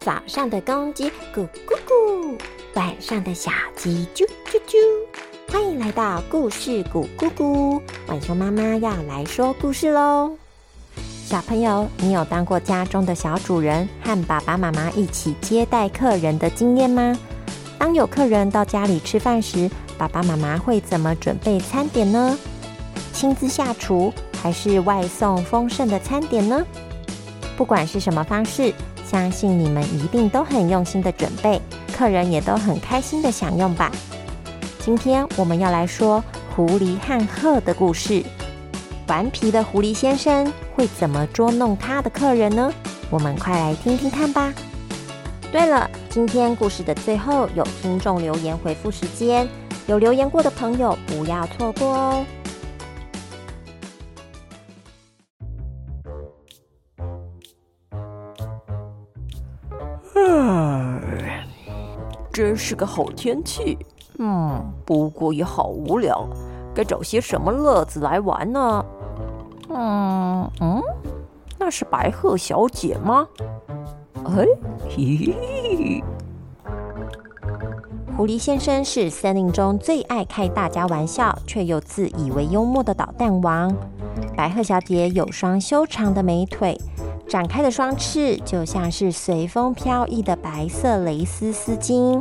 早上的公鸡咕咕咕，晚上的小鸡啾啾啾。欢迎来到故事咕咕咕，晚熊妈妈要来说故事喽。小朋友，你有当过家中的小主人，和爸爸妈妈一起接待客人的经验吗？当有客人到家里吃饭时，爸爸妈妈会怎么准备餐点呢？亲自下厨，还是外送丰盛的餐点呢？不管是什么方式。相信你们一定都很用心的准备，客人也都很开心的享用吧。今天我们要来说狐狸和鹤的故事。顽皮的狐狸先生会怎么捉弄他的客人呢？我们快来听听看吧。对了，今天故事的最后有听众留言回复时间，有留言过的朋友不要错过哦。真是个好天气，嗯，不过也好无聊，该找些什么乐子来玩呢？嗯嗯，那是白鹤小姐吗？哎，嘿，狐狸先生是森林中最爱开大家玩笑却又自以为幽默的捣蛋王。白鹤小姐有双修长的美腿，展开的双翅就像是随风飘逸的白色蕾丝丝巾。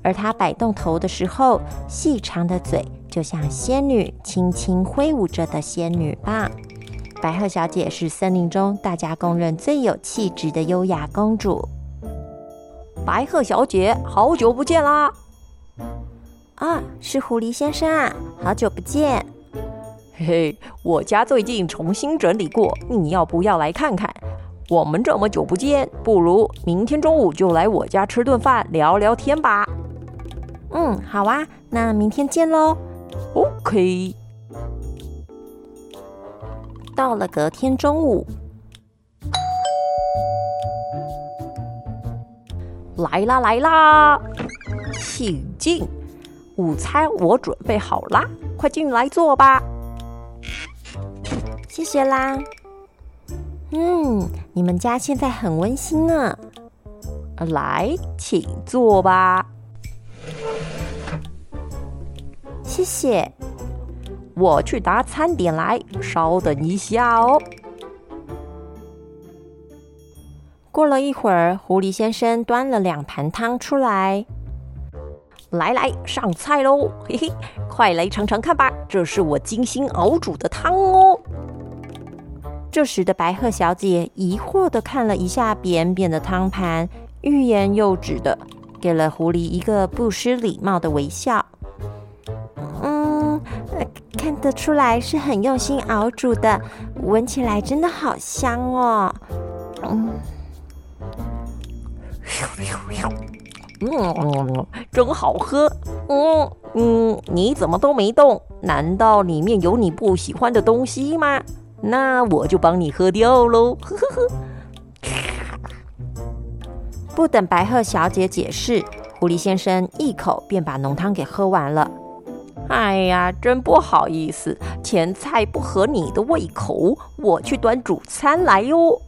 而它摆动头的时候，细长的嘴就像仙女轻轻挥舞着的仙女棒。白鹤小姐是森林中大家公认最有气质的优雅公主。白鹤小姐，好久不见啦！啊，是狐狸先生啊，好久不见。嘿嘿，我家最近重新整理过，你要不要来看看？我们这么久不见，不如明天中午就来我家吃顿饭，聊聊天吧。嗯，好啊，那明天见喽。OK。到了隔天中午，来啦来啦，请进，午餐我准备好啦，快进来坐吧。谢谢啦。嗯，你们家现在很温馨呢。来，请坐吧。谢谢，我去拿餐点来，稍等一下哦。过了一会儿，狐狸先生端了两盘汤出来，来来上菜喽！嘿嘿，快来尝尝看吧，这是我精心熬煮的汤哦。这时的白鹤小姐疑惑的看了一下扁扁的汤盘，欲言又止的给了狐狸一个不失礼貌的微笑。嗯看得出来是很用心熬煮的，闻起来真的好香哦。嗯，嗯，真好喝。嗯嗯，你怎么都没动？难道里面有你不喜欢的东西吗？那我就帮你喝掉喽。呵呵呵。不等白鹤小姐解释，狐狸先生一口便把浓汤给喝完了。哎呀，真不好意思，前菜不合你的胃口，我去端主餐来哟。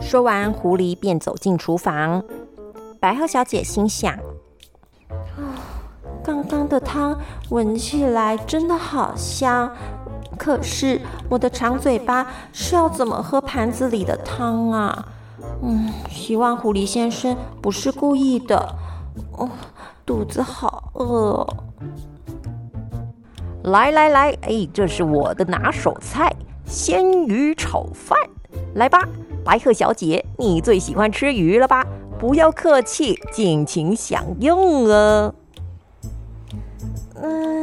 说完，狐狸便走进厨房。白鹤小姐心想：啊，刚刚的汤闻起来真的好香，可是我的长嘴巴是要怎么喝盘子里的汤啊？嗯，希望狐狸先生不是故意的。哦，肚子好饿。来来来，哎，这是我的拿手菜——鲜鱼炒饭。来吧，白鹤小姐，你最喜欢吃鱼了吧？不要客气，尽情享用啊！嗯，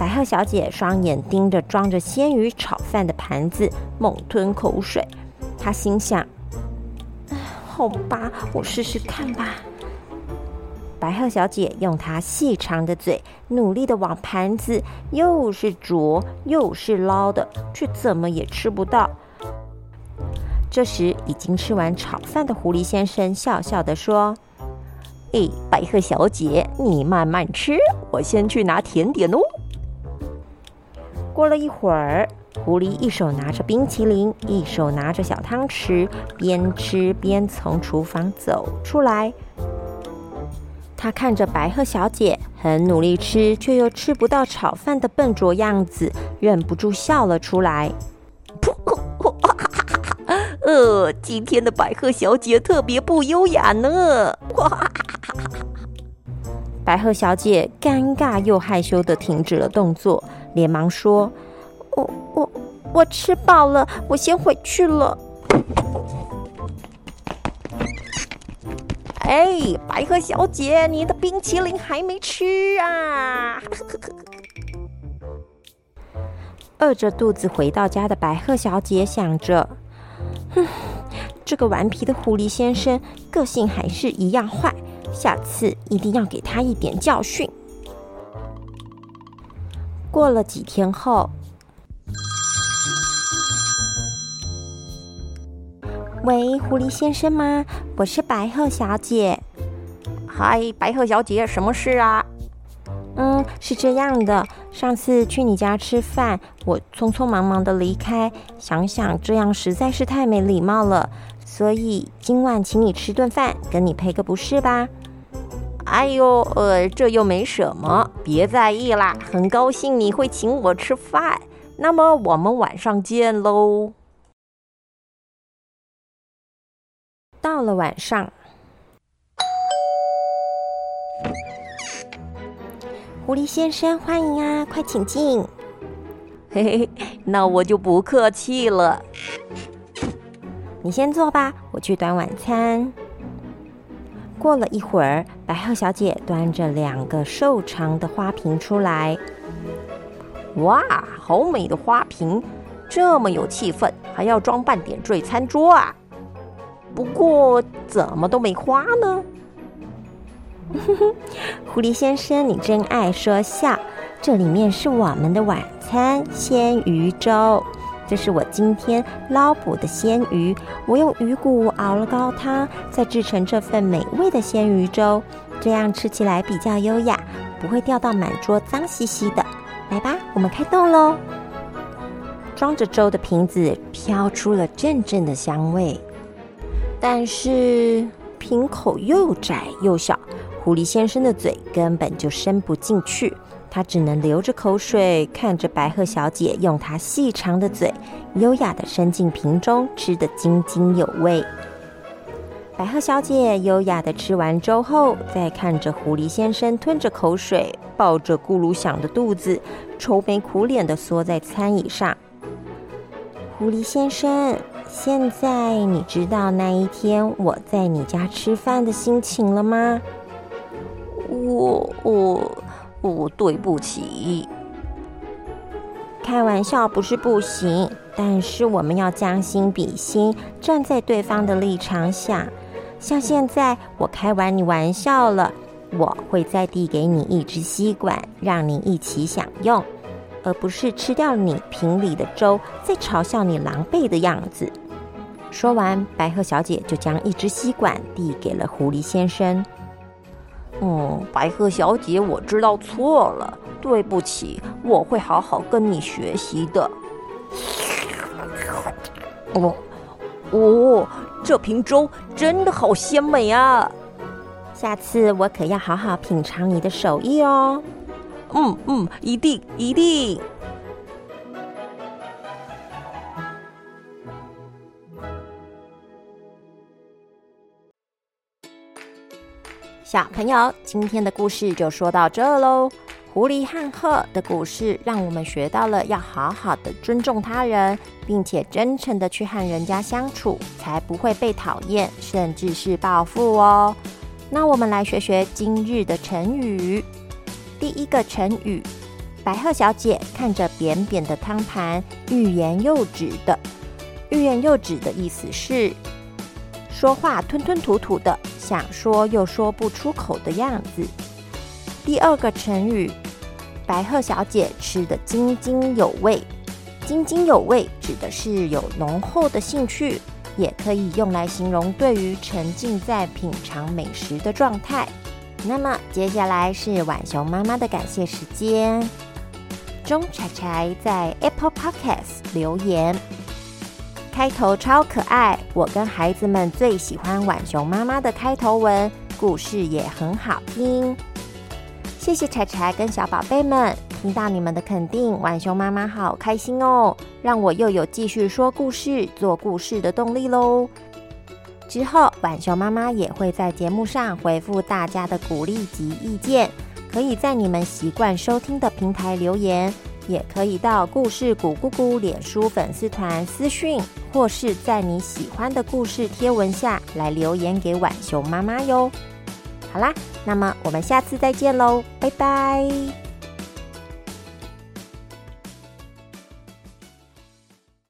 白鹤小姐双眼盯着装着鲜鱼炒饭的盘子，猛吞口水。她心想：好吧，我试试看吧。白鹤小姐用她细长的嘴，努力的往盘子又是啄又是捞的，却怎么也吃不到。这时，已经吃完炒饭的狐狸先生笑笑的说：“哎，白鹤小姐，你慢慢吃，我先去拿甜点哦。”过了一会儿，狐狸一手拿着冰淇淋，一手拿着小汤匙，边吃边从厨房走出来。他看着白鹤小姐很努力吃，却又吃不到炒饭的笨拙样子，忍不住笑了出来。呃，今天的白鹤小姐特别不优雅呢。白鹤小姐尴尬又害羞的停止了动作，连忙说：“我我我吃饱了，我先回去了。”哎，白鹤小姐，你的冰淇淋还没吃啊！饿着肚子回到家的白鹤小姐想着：“哼，这个顽皮的狐狸先生个性还是一样坏。”下次一定要给他一点教训。过了几天后，喂，狐狸先生吗？我是白鹤小姐。嗨，白鹤小姐，什么事啊？嗯，是这样的，上次去你家吃饭，我匆匆忙忙的离开，想想这样实在是太没礼貌了，所以今晚请你吃顿饭，跟你赔个不是吧。哎呦，呃，这又没什么，别在意啦。很高兴你会请我吃饭，那么我们晚上见喽。到了晚上，狐狸先生，欢迎啊，快请进。嘿嘿，那我就不客气了。你先坐吧，我去端晚餐。过了一会儿，白鹤小姐端着两个瘦长的花瓶出来。哇，好美的花瓶，这么有气氛，还要装扮点缀餐桌啊！不过怎么都没花呢？狐狸先生，你真爱说笑。这里面是我们的晚餐——鲜鱼粥。这是我今天捞捕的鲜鱼，我用鱼骨熬了高汤，再制成这份美味的鲜鱼粥，这样吃起来比较优雅，不会掉到满桌脏兮兮的。来吧，我们开动喽！装着粥的瓶子飘出了阵阵的香味，但是瓶口又窄又小，狐狸先生的嘴根本就伸不进去。他只能流着口水看着白鹤小姐用她细长的嘴优雅的伸进瓶中，吃得津津有味。白鹤小姐优雅的吃完粥后，再看着狐狸先生吞着口水，抱着咕噜响的肚子，愁眉苦脸的缩在餐椅上。狐狸先生，现在你知道那一天我在你家吃饭的心情了吗？我我。哦，对不起，开玩笑不是不行，但是我们要将心比心，站在对方的立场想。像现在，我开完你玩笑了，我会再递给你一支吸管，让你一起享用，而不是吃掉你瓶里的粥，再嘲笑你狼狈的样子。说完，白鹤小姐就将一支吸管递给了狐狸先生。嗯，白鹤小姐，我知道错了，对不起，我会好好跟你学习的。哦，哦，这瓶粥真的好鲜美啊！下次我可要好好品尝你的手艺哦。嗯嗯，一定一定。小朋友，今天的故事就说到这喽。狐狸和鹤的故事，让我们学到了要好好的尊重他人，并且真诚的去和人家相处，才不会被讨厌，甚至是报复哦。那我们来学学今日的成语。第一个成语，白鹤小姐看着扁扁的汤盘，欲言又止的。欲言又止的意思是说话吞吞吐吐的。想说又说不出口的样子。第二个成语，白鹤小姐吃得津津有味。津津有味指的是有浓厚的兴趣，也可以用来形容对于沉浸在品尝美食的状态。那么接下来是晚熊妈妈的感谢时间。钟柴柴在 Apple Podcast 留言，开头超可爱，我跟孩子们最喜欢浣熊妈妈的开头文，故事也很好听。谢谢柴柴跟小宝贝们，听到你们的肯定，浣熊妈妈好开心哦，让我又有继续说故事、做故事的动力喽。之后，浣熊妈妈也会在节目上回复大家的鼓励及意见，可以在你们习惯收听的平台留言，也可以到故事谷姑姑脸书粉丝团私讯，或是在你喜欢的故事贴文下来留言给晚熊妈妈哟。好啦。那么我们下次再见喽，拜拜。